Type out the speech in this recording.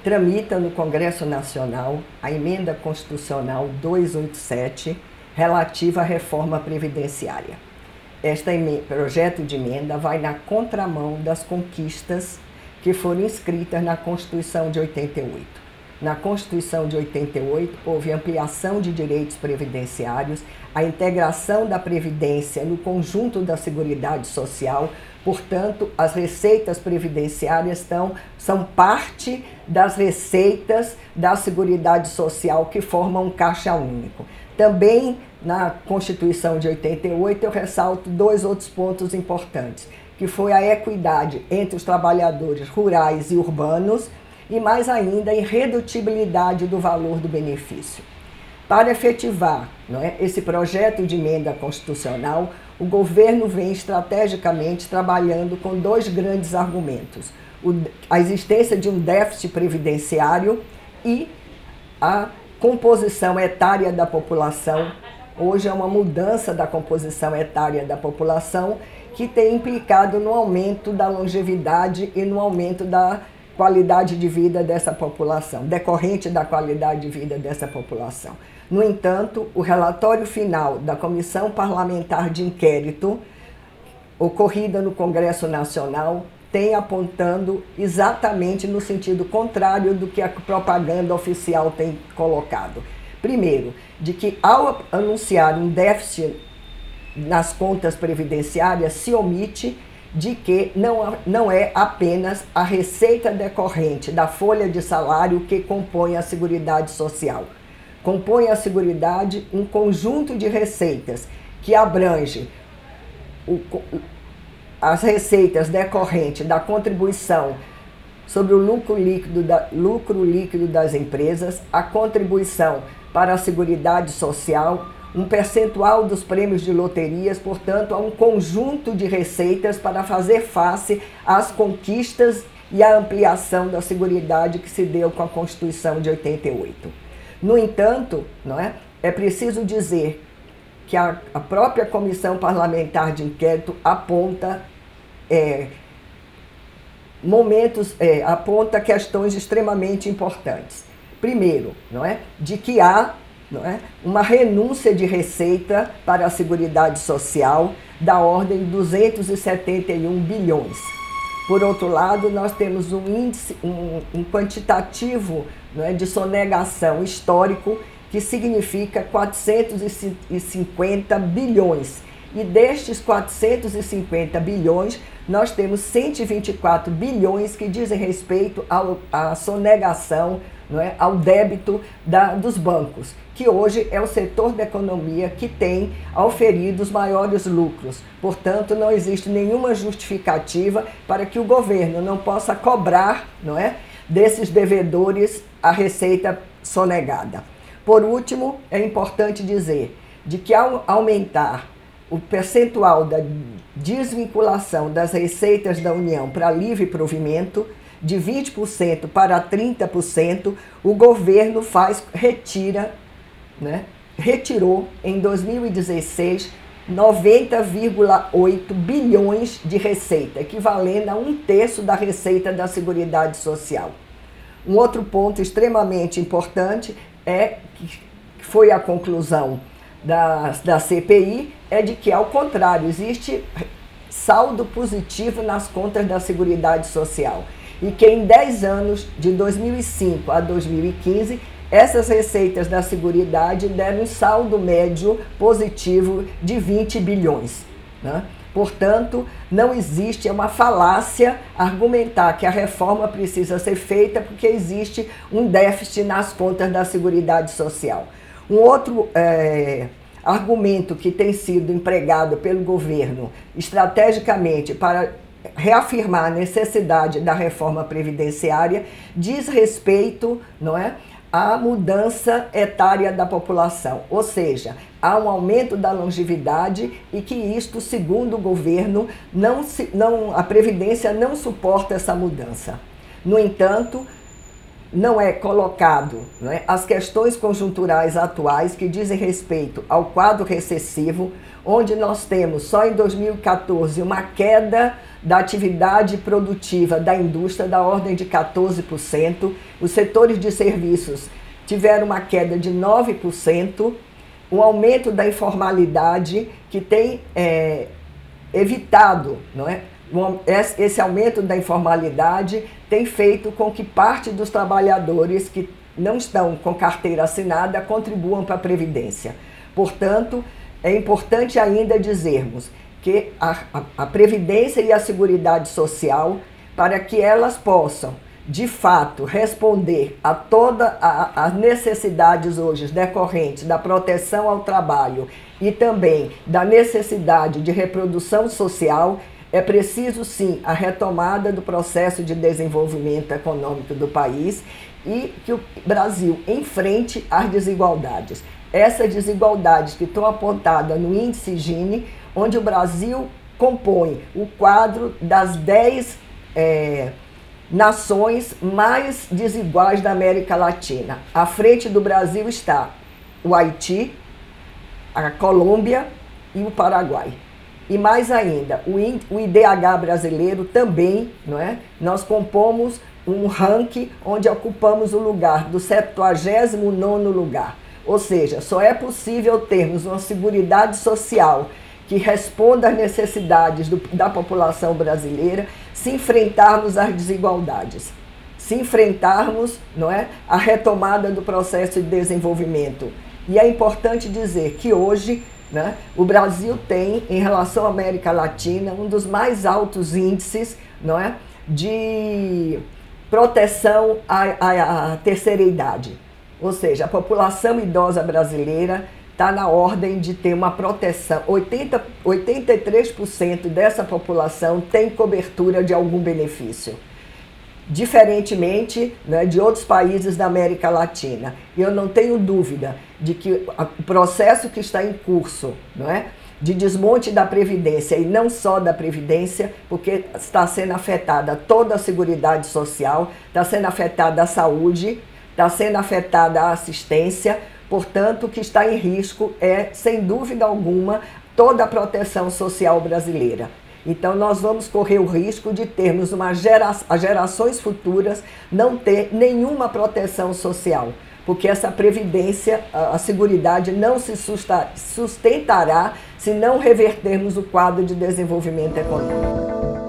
tramita no Congresso Nacional a emenda constitucional 287 relativa à reforma previdenciária. Este projeto de emenda vai na contramão das conquistas que foram inscritas na Constituição de 88. Na Constituição de 88, houve ampliação de direitos previdenciários, a integração da Previdência no conjunto da Seguridade Social, portanto, as receitas previdenciárias estão, são parte das receitas da Seguridade Social que formam um caixa único. Também na Constituição de 88, eu ressalto dois outros pontos importantes, que foi a equidade entre os trabalhadores rurais e urbanos e, mais ainda, a irredutibilidade do valor do benefício. Para efetivar é, esse projeto de emenda constitucional, o governo vem estrategicamente trabalhando com dois grandes argumentos: o, a existência de um déficit previdenciário e a composição etária da população. Hoje é uma mudança da composição etária da população que tem implicado no aumento da longevidade e no aumento da qualidade de vida dessa população, decorrente da qualidade de vida dessa população. No entanto, o relatório final da Comissão Parlamentar de Inquérito, ocorrida no Congresso Nacional, tem apontando exatamente no sentido contrário do que a propaganda oficial tem colocado. Primeiro, de que ao anunciar um déficit nas contas previdenciárias, se omite de que não, não é apenas a receita decorrente da folha de salário que compõe a Seguridade Social. Compõe a Seguridade um conjunto de receitas que abrange o, as receitas decorrentes da contribuição sobre o lucro líquido, da, lucro líquido das empresas, a contribuição para a Seguridade Social, um percentual dos prêmios de loterias, portanto, há um conjunto de receitas para fazer face às conquistas e à ampliação da Seguridade que se deu com a Constituição de 88. No entanto, não é, é preciso dizer que a, a própria Comissão Parlamentar de Inquérito aponta é, momentos, é, aponta questões extremamente importantes. Primeiro, não é, de que há não é, uma renúncia de receita para a Seguridade Social da ordem de 271 bilhões. Por outro lado, nós temos um índice, um, um quantitativo é, de sonegação histórico que significa 450 bilhões. E destes 450 bilhões, nós temos 124 bilhões que dizem respeito à sonegação, não é, ao débito da, dos bancos, que hoje é o setor da economia que tem auferido os maiores lucros. Portanto, não existe nenhuma justificativa para que o governo não possa cobrar não é, desses devedores a receita sonegada. Por último, é importante dizer de que ao aumentar o percentual da desvinculação das receitas da União para livre provimento de 20% para 30%, o governo faz retira, né? Retirou em 2016 90,8 bilhões de receita, equivalendo a um terço da receita da Seguridade Social. Um outro ponto extremamente importante é que foi a conclusão da, da CPI, é de que, ao contrário, existe saldo positivo nas contas da Seguridade Social. E que em 10 anos, de 2005 a 2015, essas receitas da Seguridade deram um saldo médio positivo de 20 bilhões. Né? Portanto, não existe, é uma falácia argumentar que a reforma precisa ser feita porque existe um déficit nas contas da Seguridade Social. Um outro é, argumento que tem sido empregado pelo governo estrategicamente para reafirmar a necessidade da reforma previdenciária diz respeito, não é, à mudança etária da população, ou seja, há um aumento da longevidade e que isto, segundo o governo, não se, não, a previdência não suporta essa mudança. No entanto, não é colocado não é, as questões conjunturais atuais que dizem respeito ao quadro recessivo, onde nós temos só em 2014 uma queda da atividade produtiva da indústria da ordem de 14%, os setores de serviços tiveram uma queda de 9%, um aumento da informalidade que tem é, evitado, não é? Esse aumento da informalidade tem feito com que parte dos trabalhadores que não estão com carteira assinada contribuam para a Previdência. Portanto, é importante ainda dizermos que a, a, a Previdência e a Seguridade Social, para que elas possam, de fato, responder a todas as necessidades hoje decorrentes da proteção ao trabalho e também da necessidade de reprodução social, é preciso sim a retomada do processo de desenvolvimento econômico do país e que o Brasil enfrente as desigualdades. Essas desigualdades que estão apontadas no índice Gini, onde o Brasil compõe o quadro das 10 é, nações mais desiguais da América Latina. À frente do Brasil está o Haiti, a Colômbia e o Paraguai. E mais ainda, o IDH brasileiro também, não é? Nós compomos um ranking onde ocupamos o lugar do 79º lugar. Ou seja, só é possível termos uma seguridade social que responda às necessidades do, da população brasileira se enfrentarmos as desigualdades, se enfrentarmos não é, a retomada do processo de desenvolvimento. E é importante dizer que hoje né? O Brasil tem, em relação à América Latina, um dos mais altos índices não é? de proteção à, à, à terceira idade. Ou seja, a população idosa brasileira está na ordem de ter uma proteção. 80, 83% dessa população tem cobertura de algum benefício diferentemente né, de outros países da América Latina. E eu não tenho dúvida de que o processo que está em curso, não é? de desmonte da Previdência e não só da Previdência, porque está sendo afetada toda a Seguridade Social, está sendo afetada a saúde, está sendo afetada a assistência, portanto, o que está em risco é, sem dúvida alguma, toda a proteção social brasileira. Então, nós vamos correr o risco de termos uma gera gerações futuras não ter nenhuma proteção social, porque essa previdência, a, a seguridade não se sustentará se não revertermos o quadro de desenvolvimento econômico.